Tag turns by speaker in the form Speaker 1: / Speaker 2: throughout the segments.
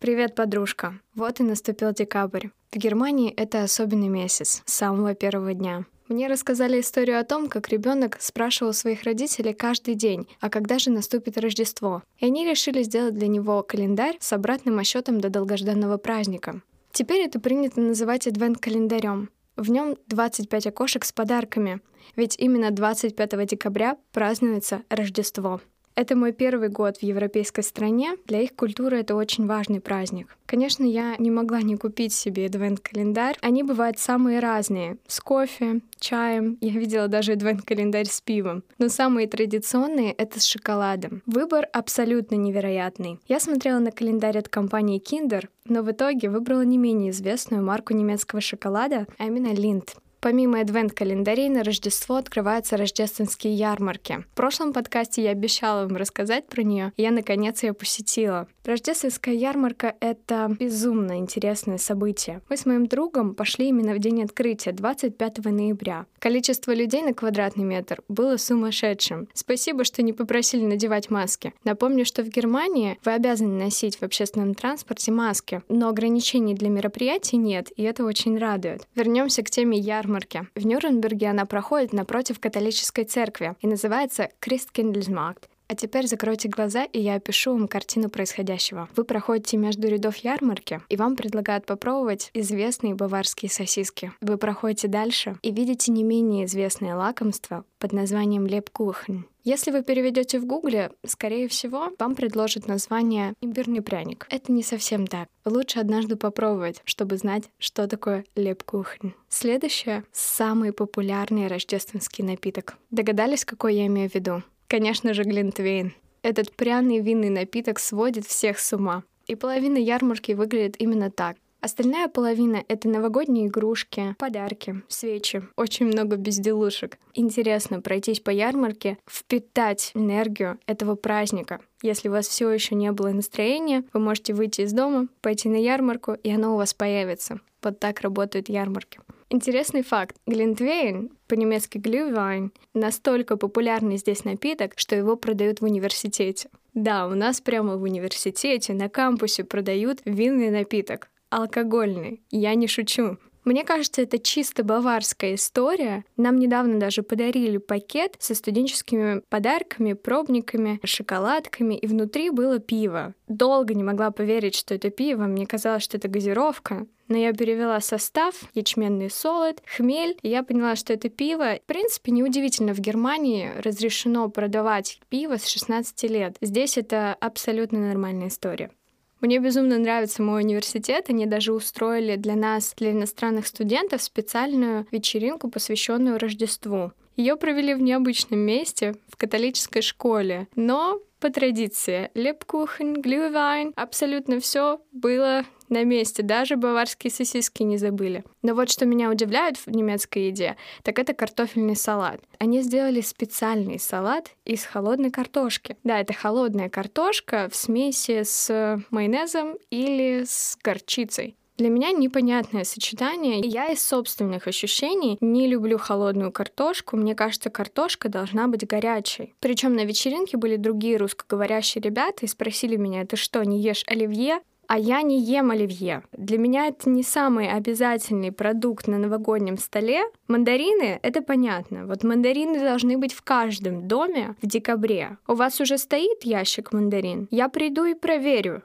Speaker 1: Привет, подружка. Вот и наступил декабрь. В Германии это особенный месяц, с самого первого дня. Мне рассказали историю о том, как ребенок спрашивал своих родителей каждый день, а когда же наступит Рождество. И они решили сделать для него календарь с обратным отсчетом до долгожданного праздника. Теперь это принято называть адвент-календарем. В нем 25 окошек с подарками, ведь именно 25 декабря празднуется Рождество. Это мой первый год в европейской стране. Для их культуры это очень важный праздник. Конечно, я не могла не купить себе адвент-календарь. Они бывают самые разные. С кофе, чаем. Я видела даже адвент-календарь с пивом. Но самые традиционные — это с шоколадом. Выбор абсолютно невероятный. Я смотрела на календарь от компании Kinder, но в итоге выбрала не менее известную марку немецкого шоколада, а именно Lindt. Помимо адвент-календарей, на Рождество открываются рождественские ярмарки. В прошлом подкасте я обещала вам рассказать про нее, и я наконец ее посетила. Рождественская ярмарка — это безумно интересное событие. Мы с моим другом пошли именно в день открытия, 25 ноября. Количество людей на квадратный метр было сумасшедшим. Спасибо, что не попросили надевать маски. Напомню, что в Германии вы обязаны носить в общественном транспорте маски, но ограничений для мероприятий нет, и это очень радует. Вернемся к теме ярмарки ярмарке. В Нюрнберге она проходит напротив католической церкви и называется Christkindlesmarkt. А теперь закройте глаза, и я опишу вам картину происходящего. Вы проходите между рядов ярмарки, и вам предлагают попробовать известные баварские сосиски. Вы проходите дальше и видите не менее известное лакомство под названием лепкухен. Если вы переведете в гугле, скорее всего, вам предложат название имбирный пряник. Это не совсем так. Лучше однажды попробовать, чтобы знать, что такое лепкухен. Следующее — самый популярный рождественский напиток. Догадались, какой я имею в виду? Конечно же, глинтвейн. Этот пряный винный напиток сводит всех с ума. И половина ярмарки выглядит именно так. Остальная половина — это новогодние игрушки, подарки, свечи, очень много безделушек. Интересно пройтись по ярмарке, впитать энергию этого праздника. Если у вас все еще не было настроения, вы можете выйти из дома, пойти на ярмарку, и оно у вас появится. Вот так работают ярмарки. Интересный факт. Глинтвейн, по-немецки глювайн, настолько популярный здесь напиток, что его продают в университете. Да, у нас прямо в университете, на кампусе продают винный напиток. Алкогольный. Я не шучу. Мне кажется, это чисто баварская история. Нам недавно даже подарили пакет со студенческими подарками, пробниками, шоколадками, и внутри было пиво. Долго не могла поверить, что это пиво. Мне казалось, что это газировка. Но я перевела состав, ячменный солод, хмель, и я поняла, что это пиво. В принципе, неудивительно, в Германии разрешено продавать пиво с 16 лет. Здесь это абсолютно нормальная история. Мне безумно нравится мой университет. Они даже устроили для нас, для иностранных студентов, специальную вечеринку, посвященную Рождеству. Ее провели в необычном месте, в католической школе. Но по традиции, лепкухен, глювайн, абсолютно все было на месте, даже баварские сосиски не забыли. Но вот что меня удивляет в немецкой еде, так это картофельный салат. Они сделали специальный салат из холодной картошки. Да, это холодная картошка в смеси с майонезом или с горчицей. Для меня непонятное сочетание. Я из собственных ощущений не люблю холодную картошку. Мне кажется, картошка должна быть горячей. Причем на вечеринке были другие русскоговорящие ребята и спросили меня, ты что, не ешь оливье? а я не ем оливье. Для меня это не самый обязательный продукт на новогоднем столе. Мандарины — это понятно. Вот мандарины должны быть в каждом доме в декабре. У вас уже стоит ящик мандарин? Я приду и проверю.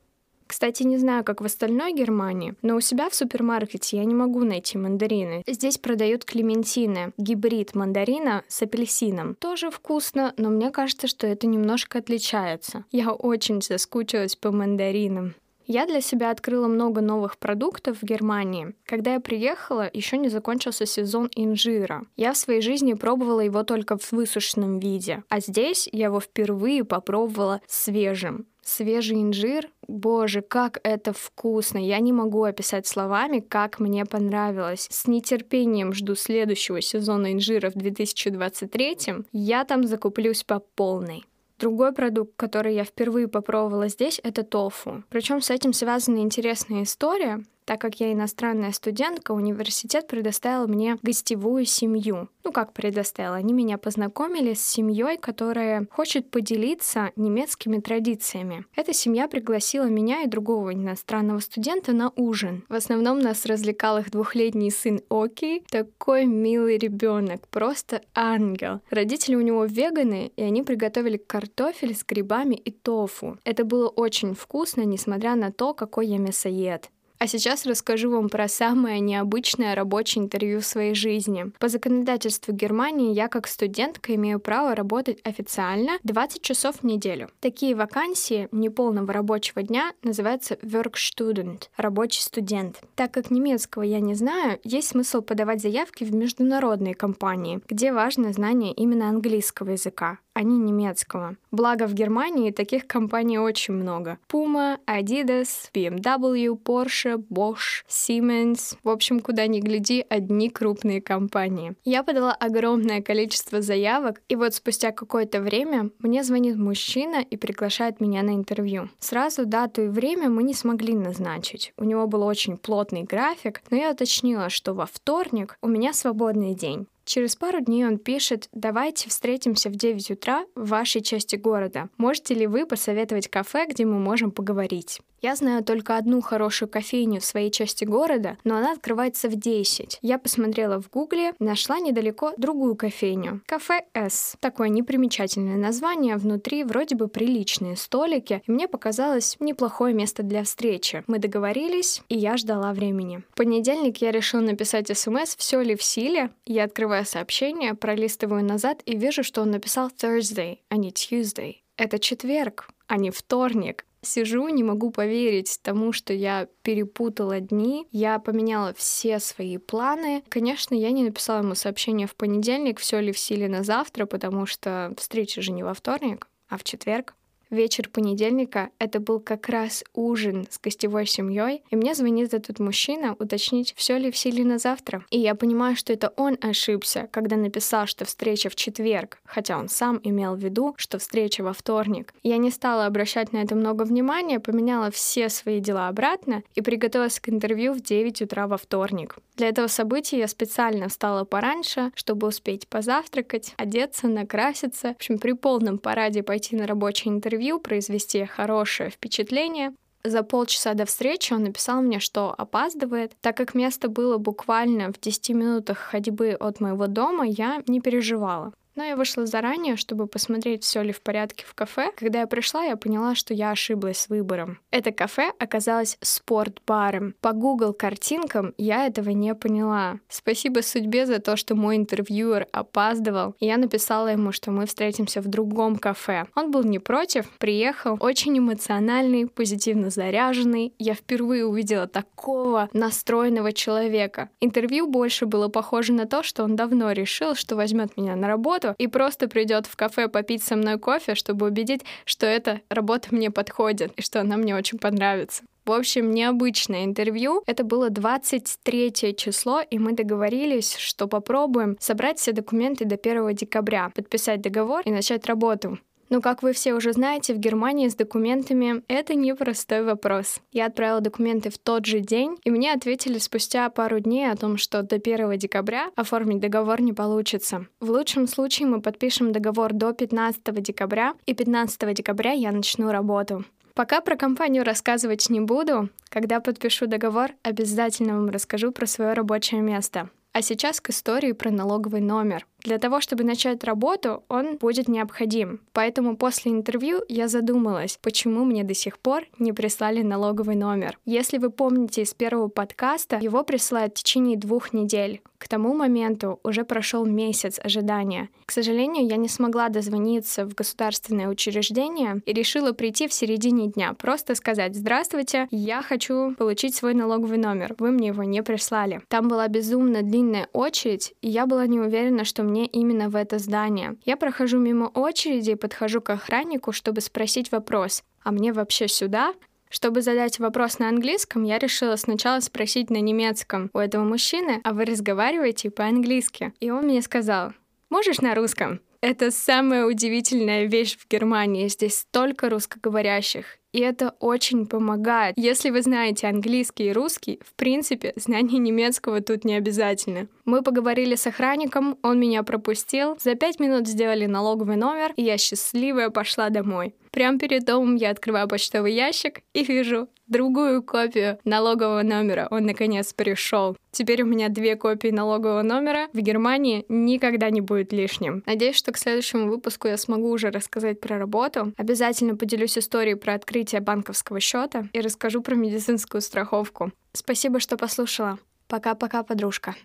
Speaker 1: Кстати, не знаю, как в остальной Германии, но у себя в супермаркете я не могу найти мандарины. Здесь продают клементины, гибрид мандарина с апельсином. Тоже вкусно, но мне кажется, что это немножко отличается. Я очень соскучилась по мандаринам. Я для себя открыла много новых продуктов в Германии. Когда я приехала, еще не закончился сезон инжира. Я в своей жизни пробовала его только в высушенном виде, а здесь я его впервые попробовала свежим. Свежий инжир, боже, как это вкусно! Я не могу описать словами, как мне понравилось. С нетерпением жду следующего сезона инжира в 2023. Я там закуплюсь по полной. Другой продукт, который я впервые попробовала здесь, это тофу. Причем с этим связана интересная история. Так как я иностранная студентка, университет предоставил мне гостевую семью. Ну как предоставил? Они меня познакомили с семьей, которая хочет поделиться немецкими традициями. Эта семья пригласила меня и другого иностранного студента на ужин. В основном нас развлекал их двухлетний сын Оки. Такой милый ребенок, просто ангел. Родители у него веганы, и они приготовили картофель с грибами и тофу. Это было очень вкусно, несмотря на то, какой я мясоед. А сейчас расскажу вам про самое необычное рабочее интервью в своей жизни. По законодательству Германии я как студентка имею право работать официально 20 часов в неделю. Такие вакансии неполного рабочего дня называются Workstudent — рабочий студент. Так как немецкого я не знаю, есть смысл подавать заявки в международные компании, где важно знание именно английского языка а не немецкого. Благо в Германии таких компаний очень много. Puma, Adidas, BMW, Porsche, Bosch, Siemens. В общем, куда ни гляди, одни крупные компании. Я подала огромное количество заявок, и вот спустя какое-то время мне звонит мужчина и приглашает меня на интервью. Сразу дату и время мы не смогли назначить. У него был очень плотный график, но я уточнила, что во вторник у меня свободный день. Через пару дней он пишет «Давайте встретимся в 9 утра в вашей части города. Можете ли вы посоветовать кафе, где мы можем поговорить?» Я знаю только одну хорошую кофейню в своей части города, но она открывается в 10. Я посмотрела в гугле, нашла недалеко другую кофейню. Кафе С. Такое непримечательное название, внутри вроде бы приличные столики, и мне показалось неплохое место для встречи. Мы договорились, и я ждала времени. В понедельник я решила написать смс, все ли в силе. Я открываю сообщение, пролистываю назад и вижу, что он написал Thursday, а не Tuesday. Это четверг, а не вторник. Сижу, не могу поверить тому, что я перепутала дни, я поменяла все свои планы. Конечно, я не написала ему сообщение в понедельник, все ли в силе на завтра, потому что встреча же не во вторник, а в четверг. Вечер понедельника — это был как раз ужин с гостевой семьей, и мне звонит этот мужчина уточнить, все ли в силе на завтра. И я понимаю, что это он ошибся, когда написал, что встреча в четверг, хотя он сам имел в виду, что встреча во вторник. Я не стала обращать на это много внимания, поменяла все свои дела обратно и приготовилась к интервью в 9 утра во вторник. Для этого события я специально встала пораньше, чтобы успеть позавтракать, одеться, накраситься, в общем, при полном параде пойти на рабочее интервью, произвести хорошее впечатление. За полчаса до встречи он написал мне, что опаздывает. Так как место было буквально в 10 минутах ходьбы от моего дома, я не переживала. Но я вышла заранее, чтобы посмотреть, все ли в порядке в кафе. Когда я пришла, я поняла, что я ошиблась с выбором. Это кафе оказалось спортбаром. По Google картинкам я этого не поняла. Спасибо судьбе за то, что мой интервьюер опаздывал. И я написала ему, что мы встретимся в другом кафе. Он был не против, приехал, очень эмоциональный, позитивно заряженный. Я впервые увидела такого настроенного человека. Интервью больше было похоже на то, что он давно решил, что возьмет меня на работу, работу и просто придет в кафе попить со мной кофе, чтобы убедить, что эта работа мне подходит и что она мне очень понравится. В общем, необычное интервью. Это было 23 число, и мы договорились, что попробуем собрать все документы до 1 декабря, подписать договор и начать работу. Но, как вы все уже знаете, в Германии с документами это непростой вопрос. Я отправила документы в тот же день, и мне ответили спустя пару дней о том, что до 1 декабря оформить договор не получится. В лучшем случае мы подпишем договор до 15 декабря, и 15 декабря я начну работу. Пока про компанию рассказывать не буду. Когда подпишу договор, обязательно вам расскажу про свое рабочее место. А сейчас к истории про налоговый номер. Для того, чтобы начать работу, он будет необходим. Поэтому после интервью я задумалась, почему мне до сих пор не прислали налоговый номер. Если вы помните из первого подкаста, его присылают в течение двух недель. К тому моменту уже прошел месяц ожидания. К сожалению, я не смогла дозвониться в государственное учреждение и решила прийти в середине дня, просто сказать «Здравствуйте, я хочу получить свой налоговый номер, вы мне его не прислали». Там была безумно длинная очередь, и я была не уверена, что мне именно в это здание. Я прохожу мимо очереди и подхожу к охраннику, чтобы спросить вопрос, а мне вообще сюда? Чтобы задать вопрос на английском, я решила сначала спросить на немецком у этого мужчины, а вы разговариваете по-английски. И он мне сказал, можешь на русском? Это самая удивительная вещь в Германии. Здесь столько русскоговорящих. И это очень помогает. Если вы знаете английский и русский, в принципе, знание немецкого тут не обязательно. Мы поговорили с охранником, он меня пропустил, за пять минут сделали налоговый номер, и я счастливая пошла домой. Прямо перед домом я открываю почтовый ящик и вижу другую копию налогового номера. Он наконец пришел. Теперь у меня две копии налогового номера. В Германии никогда не будет лишним. Надеюсь, что к следующему выпуску я смогу уже рассказать про работу. Обязательно поделюсь историей про открытие банковского счета и расскажу про медицинскую страховку. Спасибо, что послушала. Пока-пока, подружка.